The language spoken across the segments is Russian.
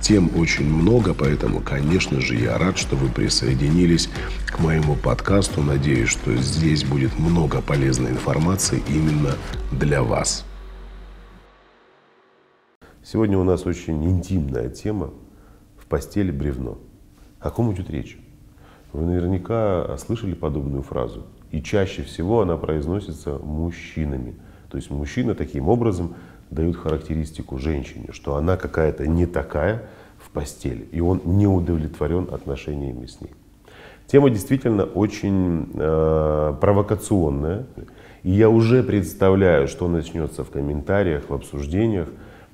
Тем очень много, поэтому, конечно же, я рад, что вы присоединились к моему подкасту. Надеюсь, что здесь будет много полезной информации именно для вас. Сегодня у нас очень интимная тема в постели бревно. О ком идет речь? Вы наверняка слышали подобную фразу. И чаще всего она произносится мужчинами. То есть мужчина таким образом дают характеристику женщине, что она какая-то не такая в постели, и он не удовлетворен отношениями с ней. Тема действительно очень э, провокационная, и я уже представляю, что начнется в комментариях, в обсуждениях,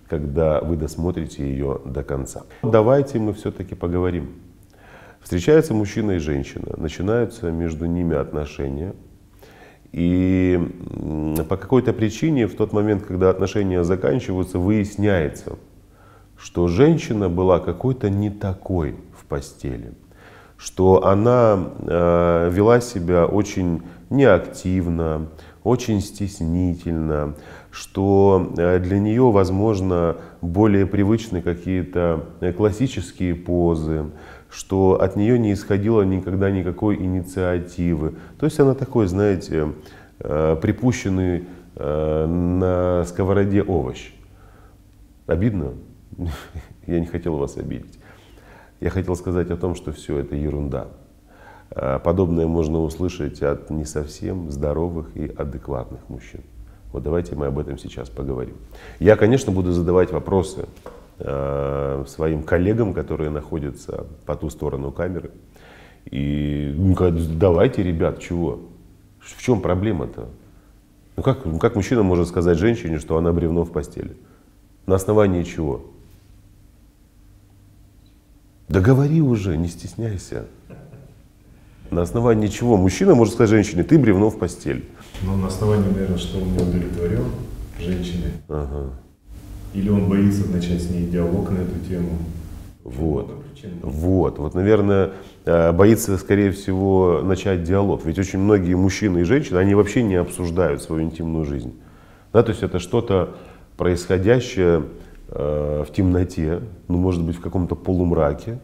когда вы досмотрите ее до конца. Давайте мы все-таки поговорим. Встречаются мужчина и женщина, начинаются между ними отношения, и по какой-то причине в тот момент, когда отношения заканчиваются, выясняется, что женщина была какой-то не такой в постели, что она э, вела себя очень неактивно, очень стеснительно, что э, для нее, возможно, более привычны какие-то э, классические позы, что от нее не исходило никогда никакой инициативы. То есть она такой, знаете, э, припущенный на сковороде овощ. Обидно? Я не хотел вас обидеть. Я хотел сказать о том, что все это ерунда. Э, подобное можно услышать от не совсем здоровых и адекватных мужчин. Вот давайте мы об этом сейчас поговорим. Я, конечно, буду задавать вопросы э, своим коллегам, которые находятся по ту сторону камеры. И ну, давайте, ребят, чего? В чем проблема-то? Ну как, ну как мужчина может сказать женщине, что она бревно в постели? На основании чего? Да говори уже, не стесняйся. На основании чего? Мужчина может сказать женщине, ты бревно в постель. Ну, на основании, наверное, что он не удовлетворен женщине. Ага. Или он боится начать с ней диалог на эту тему. Вот. Вот, вот, наверное, э, боится, скорее всего, начать диалог. Ведь очень многие мужчины и женщины, они вообще не обсуждают свою интимную жизнь. Да, то есть это что-то происходящее э, в темноте, ну, может быть, в каком-то полумраке,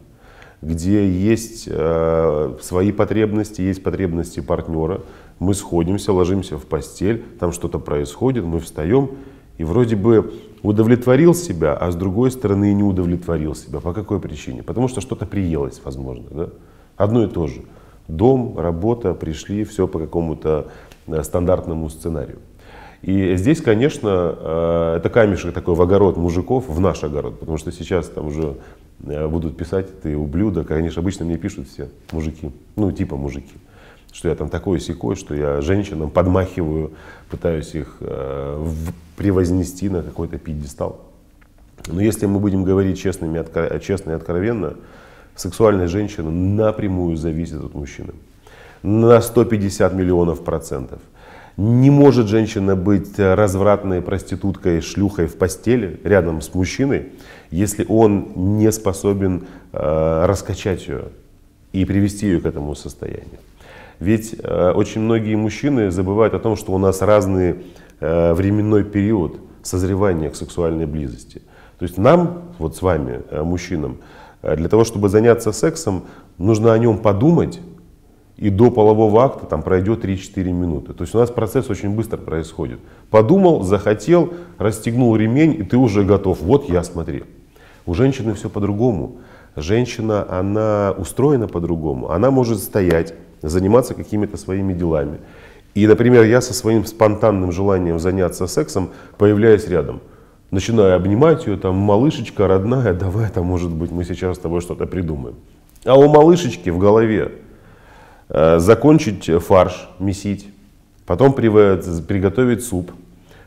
где есть э, свои потребности, есть потребности партнера. Мы сходимся, ложимся в постель, там что-то происходит, мы встаем и вроде бы удовлетворил себя, а с другой стороны и не удовлетворил себя. По какой причине? Потому что что-то приелось, возможно. Да? Одно и то же. Дом, работа, пришли, все по какому-то э, стандартному сценарию. И здесь, конечно, э, это камешек такой в огород мужиков, в наш огород, потому что сейчас там уже э, будут писать, ты ублюдок, конечно, обычно мне пишут все мужики, ну типа мужики, что я там такой секой, что я женщинам подмахиваю, пытаюсь их э, превознести на какой-то пьедестал. Но если мы будем говорить честными, честно и откровенно, сексуальная женщина напрямую зависит от мужчины. На 150 миллионов процентов. Не может женщина быть развратной проституткой, шлюхой в постели рядом с мужчиной, если он не способен э, раскачать ее и привести ее к этому состоянию. Ведь э, очень многие мужчины забывают о том, что у нас разный э, временной период созревания к сексуальной близости. То есть нам, вот с вами, э, мужчинам, э, для того, чтобы заняться сексом, нужно о нем подумать, и до полового акта там пройдет 3-4 минуты. То есть у нас процесс очень быстро происходит. Подумал, захотел, расстегнул ремень, и ты уже готов. Вот я смотри. У женщины все по-другому. Женщина, она устроена по-другому. Она может стоять, заниматься какими-то своими делами. И, например, я со своим спонтанным желанием заняться сексом появляюсь рядом. начинаю обнимать ее, там, малышечка родная, давай, там, может быть, мы сейчас с тобой что-то придумаем. А у малышечки в голове э, закончить фарш месить, потом приготовить суп,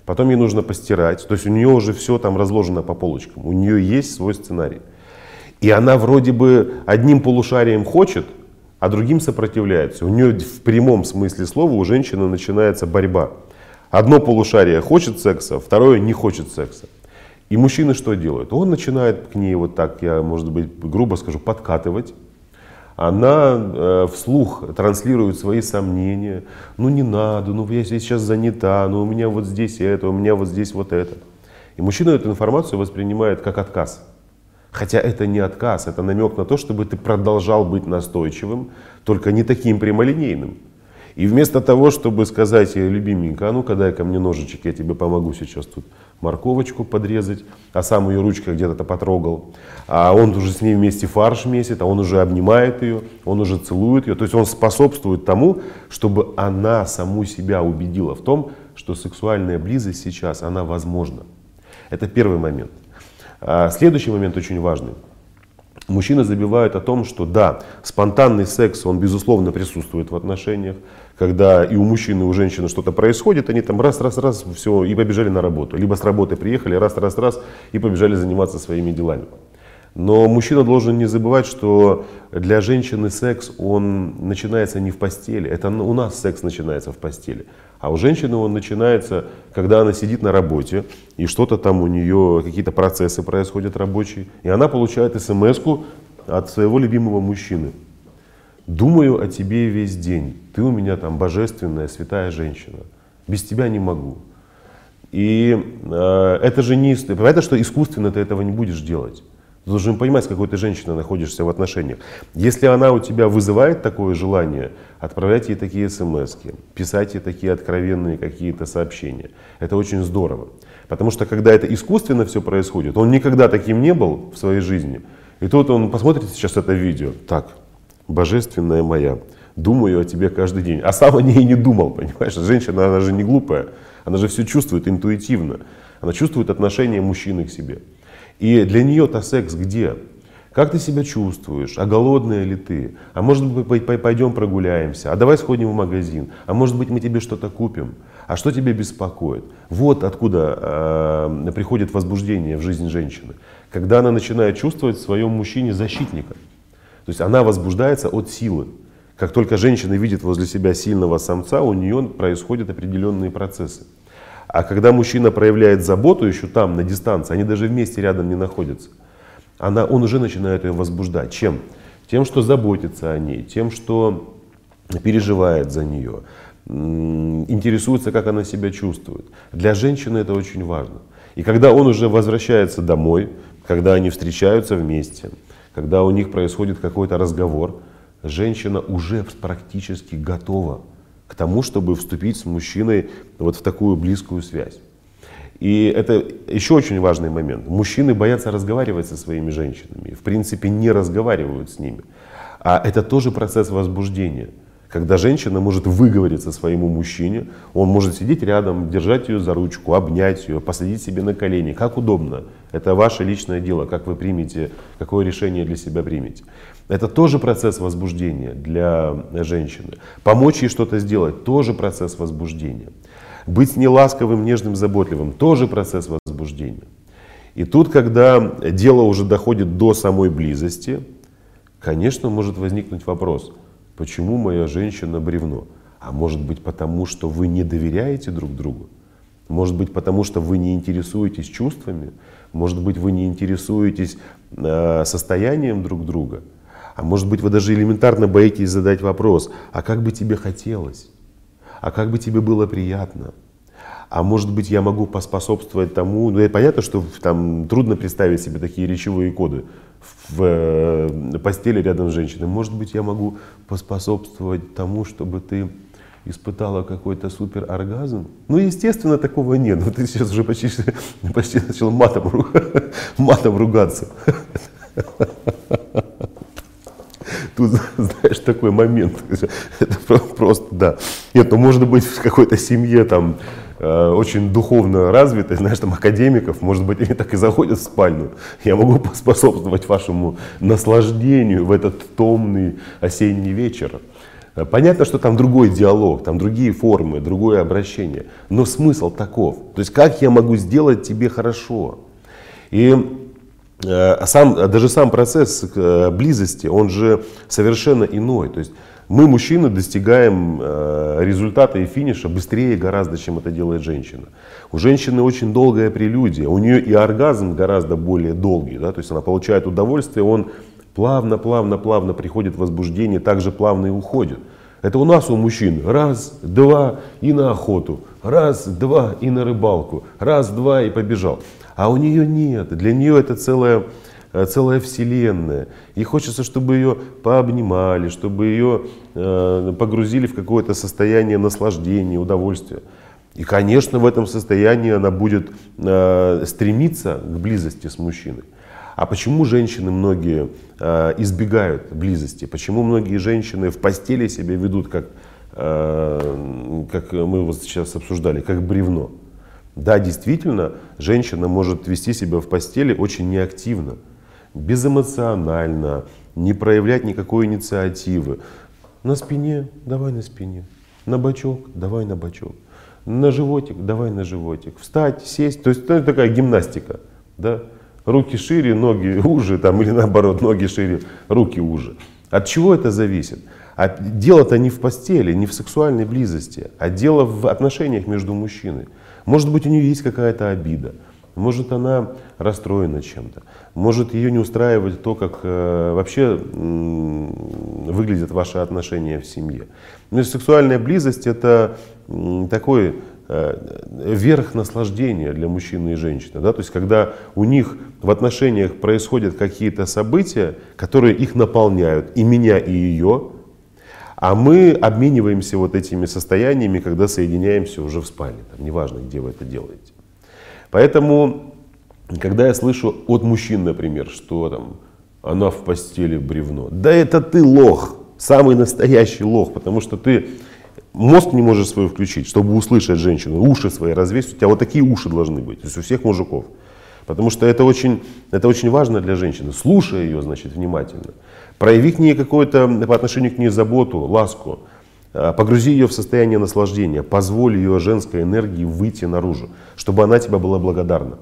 потом ей нужно постирать. То есть у нее уже все там разложено по полочкам, у нее есть свой сценарий. И она вроде бы одним полушарием хочет, а другим сопротивляется. У нее в прямом смысле слова у женщины начинается борьба. Одно полушарие хочет секса, второе не хочет секса. И мужчина что делает? Он начинает к ней вот так, я, может быть, грубо скажу, подкатывать. Она э, вслух транслирует свои сомнения. Ну не надо, ну я сейчас занята, ну у меня вот здесь это, у меня вот здесь вот это. И мужчина эту информацию воспринимает как отказ. Хотя это не отказ, это намек на то, чтобы ты продолжал быть настойчивым, только не таким прямолинейным. И вместо того, чтобы сказать, любименька, а ну-ка дай ко мне ножичек, я тебе помогу сейчас тут морковочку подрезать, а сам ее ручкой где-то потрогал, а он уже с ней вместе фарш месит, а он уже обнимает ее, он уже целует ее, то есть он способствует тому, чтобы она саму себя убедила в том, что сексуальная близость сейчас, она возможна. Это первый момент. А следующий момент очень важный. Мужчины забивают о том, что да, спонтанный секс, он безусловно присутствует в отношениях, когда и у мужчины, и у женщины что-то происходит, они там раз-раз-раз все и побежали на работу. Либо с работы приехали, раз-раз-раз и побежали заниматься своими делами. Но мужчина должен не забывать, что для женщины секс, он начинается не в постели. Это у нас секс начинается в постели. А у женщины он начинается, когда она сидит на работе, и что-то там у нее, какие-то процессы происходят рабочие, и она получает смс от своего любимого мужчины. Думаю о тебе весь день. Ты у меня там божественная, святая женщина. Без тебя не могу. И э, это же не... Понятно, что искусственно ты этого не будешь делать. Ты должен понимать, с какой ты женщиной находишься в отношениях. Если она у тебя вызывает такое желание, отправлять ей такие смс, писать ей такие откровенные какие-то сообщения. Это очень здорово. Потому что когда это искусственно все происходит, он никогда таким не был в своей жизни. И тут он посмотрит сейчас это видео. Так, божественная моя, думаю о тебе каждый день. А сам о ней не думал, понимаешь? Женщина, она же не глупая. Она же все чувствует интуитивно. Она чувствует отношение мужчины к себе. И для нее-то секс где? Как ты себя чувствуешь? А голодная ли ты? А может быть пойдем прогуляемся? А давай сходим в магазин? А может быть мы тебе что-то купим? А что тебя беспокоит? Вот откуда э, приходит возбуждение в жизнь женщины. Когда она начинает чувствовать в своем мужчине защитника. То есть она возбуждается от силы. Как только женщина видит возле себя сильного самца, у нее происходят определенные процессы. А когда мужчина проявляет заботу еще там, на дистанции, они даже вместе рядом не находятся, она, он уже начинает ее возбуждать. Чем? Тем, что заботится о ней, тем, что переживает за нее, интересуется, как она себя чувствует. Для женщины это очень важно. И когда он уже возвращается домой, когда они встречаются вместе, когда у них происходит какой-то разговор, женщина уже практически готова к тому, чтобы вступить с мужчиной вот в такую близкую связь. И это еще очень важный момент. Мужчины боятся разговаривать со своими женщинами, в принципе не разговаривают с ними. А это тоже процесс возбуждения. Когда женщина может выговориться своему мужчине, он может сидеть рядом, держать ее за ручку, обнять ее, посадить себе на колени, как удобно. Это ваше личное дело, как вы примете, какое решение для себя примете. Это тоже процесс возбуждения для женщины. Помочь ей что-то сделать, тоже процесс возбуждения. Быть неласковым, нежным, заботливым, тоже процесс возбуждения. И тут, когда дело уже доходит до самой близости, конечно, может возникнуть вопрос, почему моя женщина бревно? А может быть потому, что вы не доверяете друг другу? Может быть потому, что вы не интересуетесь чувствами? Может быть вы не интересуетесь э, состоянием друг друга? А может быть, вы даже элементарно боитесь задать вопрос, а как бы тебе хотелось? А как бы тебе было приятно? А может быть, я могу поспособствовать тому, ну, понятно, что там трудно представить себе такие речевые коды в э, постели рядом с женщиной. Может быть, я могу поспособствовать тому, чтобы ты испытала какой-то супер оргазм. Ну, естественно, такого нет. Но ты сейчас уже почти, почти начал матом, матом ругаться. Тут, знаешь, такой момент. Это просто, да. Нет, ну может быть в какой-то семье там э, очень духовно развитых, знаешь, там академиков, может быть, они так и заходят в спальню. Я могу поспособствовать вашему наслаждению в этот томный осенний вечер. Понятно, что там другой диалог, там другие формы, другое обращение. Но смысл таков. То есть как я могу сделать тебе хорошо? И э, сам, даже сам процесс э, близости, он же совершенно иной. То есть мы, мужчины, достигаем э, результата и финиша быстрее гораздо, чем это делает женщина. У женщины очень долгая прелюдия, у нее и оргазм гораздо более долгий, да, то есть она получает удовольствие, он плавно, плавно, плавно приходит возбуждение, также плавно и уходит. Это у нас, у мужчин, раз, два и на охоту, раз, два и на рыбалку, раз, два и побежал. А у нее нет, для нее это целая, э, целая вселенная. И хочется, чтобы ее пообнимали, чтобы ее э, погрузили в какое-то состояние наслаждения, удовольствия. И, конечно, в этом состоянии она будет э, стремиться к близости с мужчиной. А почему женщины многие э, избегают близости? Почему многие женщины в постели себя ведут, как, э, как мы вот сейчас обсуждали, как бревно? Да, действительно, женщина может вести себя в постели очень неактивно, безэмоционально, не проявлять никакой инициативы. На спине, давай на спине. На бочок, давай на бочок. На животик, давай на животик. Встать, сесть. То есть это такая гимнастика. Да? руки шире, ноги уже, там, или наоборот, ноги шире, руки уже. От чего это зависит? А дело-то не в постели, не в сексуальной близости, а дело в отношениях между мужчиной. Может быть, у нее есть какая-то обида, может, она расстроена чем-то, может, ее не устраивает то, как э, вообще э, выглядят ваши отношения в семье. Но сексуальная близость это такой Э, верх наслаждения для мужчины и женщины. Да? То есть когда у них в отношениях происходят какие-то события, которые их наполняют, и меня, и ее, а мы обмениваемся вот этими состояниями, когда соединяемся уже в спальне. Там, неважно, где вы это делаете. Поэтому, когда я слышу от мужчин, например, что там, она в постели бревно. Да это ты лох, самый настоящий лох, потому что ты мозг не можешь свой включить, чтобы услышать женщину, уши свои развесить. У тебя вот такие уши должны быть, то есть у всех мужиков. Потому что это очень, это очень важно для женщины. Слушай ее, значит, внимательно. Прояви к ней какое-то по отношению к ней заботу, ласку. А, погрузи ее в состояние наслаждения. Позволь ее женской энергии выйти наружу, чтобы она тебя была благодарна.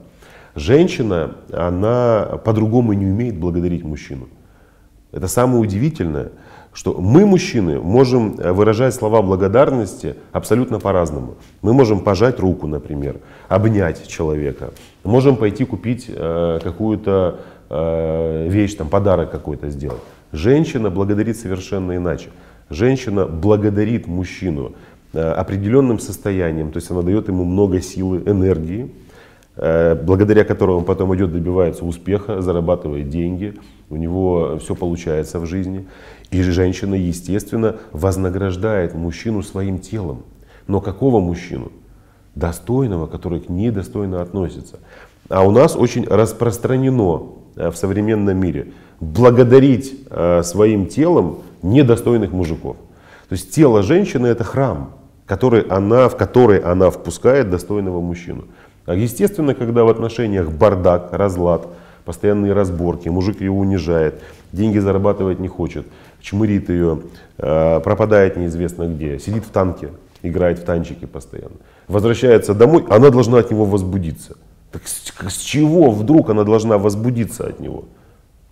Женщина, она по-другому не умеет благодарить мужчину. Это самое удивительное что мы, мужчины, можем э, выражать слова благодарности абсолютно по-разному. Мы можем пожать руку, например, обнять человека, можем пойти купить э, какую-то э, вещь, там, подарок какой-то сделать. Женщина благодарит совершенно иначе. Женщина благодарит мужчину э, определенным состоянием, то есть она дает ему много силы, энергии, благодаря которому он потом идет, добивается успеха, зарабатывает деньги, у него все получается в жизни. И женщина, естественно, вознаграждает мужчину своим телом. Но какого мужчину? Достойного, который к ней достойно относится. А у нас очень распространено э, в современном мире благодарить э, своим телом недостойных мужиков. То есть тело женщины это храм, который она, в который она впускает достойного мужчину. А естественно, когда в отношениях бардак, разлад, постоянные разборки, мужик ее унижает, деньги зарабатывать не хочет, чмырит ее, э, пропадает неизвестно где, сидит в танке, играет в танчики постоянно. Возвращается домой, она должна от него возбудиться. Так с, чего вдруг она должна возбудиться от него?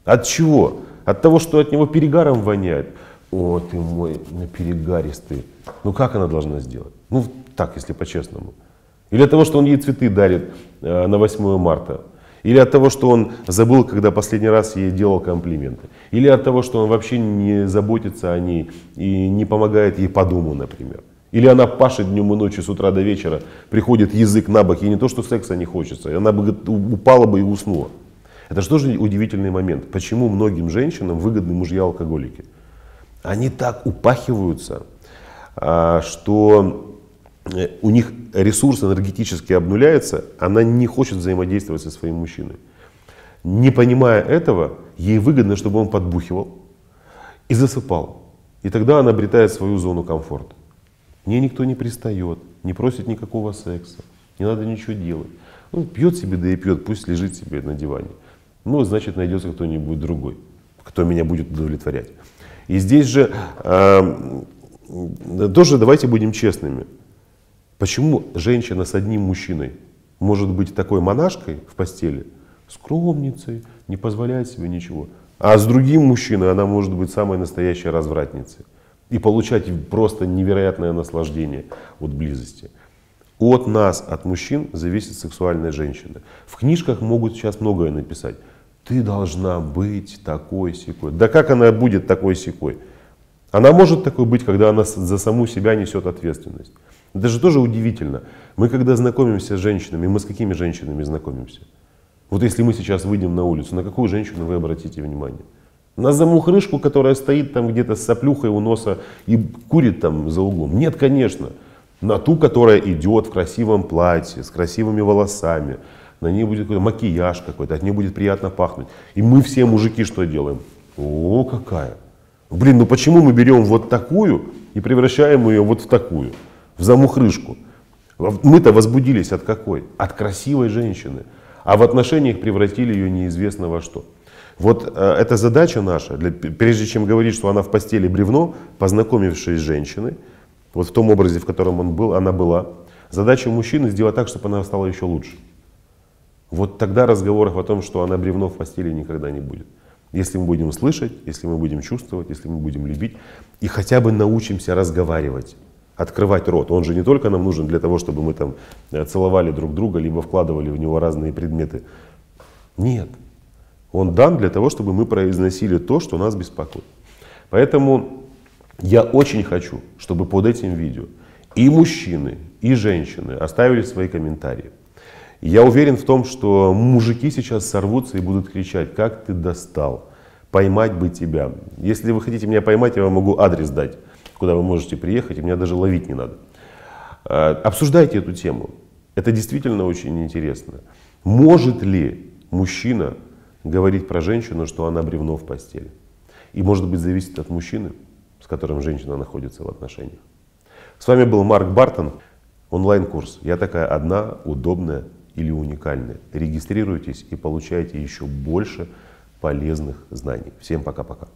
От чего? От того, что от него перегаром воняет. О, ты мой перегаристый. Ну как она должна сделать? Ну так, если по-честному. Или от того, что он ей цветы дарит э, на 8 марта. Или от того, что он забыл, когда последний раз ей делал комплименты. Или от того, что он вообще не заботится о ней и не помогает ей по дому, например. Или она пашет днем и ночью с утра до вечера, приходит язык на бок, ей не то, что секса не хочется, и она бы упала бы и уснула. Это же тоже удивительный момент. Почему многим женщинам выгодны мужья-алкоголики? Они так упахиваются, а, что у них ресурс энергетически обнуляется, она не хочет взаимодействовать со своим мужчиной. Не понимая этого, ей выгодно, чтобы он подбухивал и засыпал. И тогда она обретает свою зону комфорта. Мне никто не пристает, не просит никакого секса, не надо ничего делать. Он пьет себе, да и пьет, пусть лежит себе на диване. Ну, значит, найдется кто-нибудь другой, кто меня будет удовлетворять. И здесь же э, тоже давайте будем честными. Почему женщина с одним мужчиной может быть такой монашкой в постели, скромницей, не позволяет себе ничего, а с другим мужчиной она может быть самой настоящей развратницей и получать просто невероятное наслаждение от близости. От нас, от мужчин, зависит сексуальная женщина. В книжках могут сейчас многое написать. Ты должна быть такой секой. Да как она будет такой секой? Она может такой быть, когда она за саму себя несет ответственность. Это же тоже удивительно. Мы когда знакомимся с женщинами, мы с какими женщинами знакомимся? Вот если мы сейчас выйдем на улицу, на какую женщину вы обратите внимание? На замухрышку, которая стоит там где-то с соплюхой у носа и курит там за углом? Нет, конечно. На ту, которая идет в красивом платье, с красивыми волосами, на ней будет какой-то макияж какой-то, от нее будет приятно пахнуть. И мы все мужики что делаем? О, какая! Блин, ну почему мы берем вот такую и превращаем ее вот в такую, в замухрышку? Мы-то возбудились от какой? От красивой женщины. А в отношениях превратили ее неизвестно во что. Вот э, эта задача наша, для, прежде чем говорить, что она в постели бревно, познакомившись с женщиной, вот в том образе, в котором он был, она была, задача мужчины сделать так, чтобы она стала еще лучше. Вот тогда разговоров о том, что она бревно в постели никогда не будет. Если мы будем слышать, если мы будем чувствовать, если мы будем любить и хотя бы научимся разговаривать, открывать рот. Он же не только нам нужен для того, чтобы мы там э, целовали друг друга, либо вкладывали в него разные предметы. Нет. Он дан для того, чтобы мы произносили то, что нас беспокоит. Поэтому я очень хочу, чтобы под этим видео и мужчины, и женщины оставили свои комментарии. Я уверен в том, что мужики сейчас сорвутся и будут кричать, как ты достал, поймать бы тебя. Если вы хотите меня поймать, я вам могу адрес дать, куда вы можете приехать, и меня даже ловить не надо. А, обсуждайте эту тему. Это действительно очень интересно. Может ли мужчина говорить про женщину, что она бревно в постели? И может быть зависит от мужчины, с которым женщина находится в отношениях. С вами был Марк Бартон, онлайн-курс «Я такая одна, удобная, или уникальны. Регистрируйтесь и получайте еще больше полезных знаний. Всем пока-пока.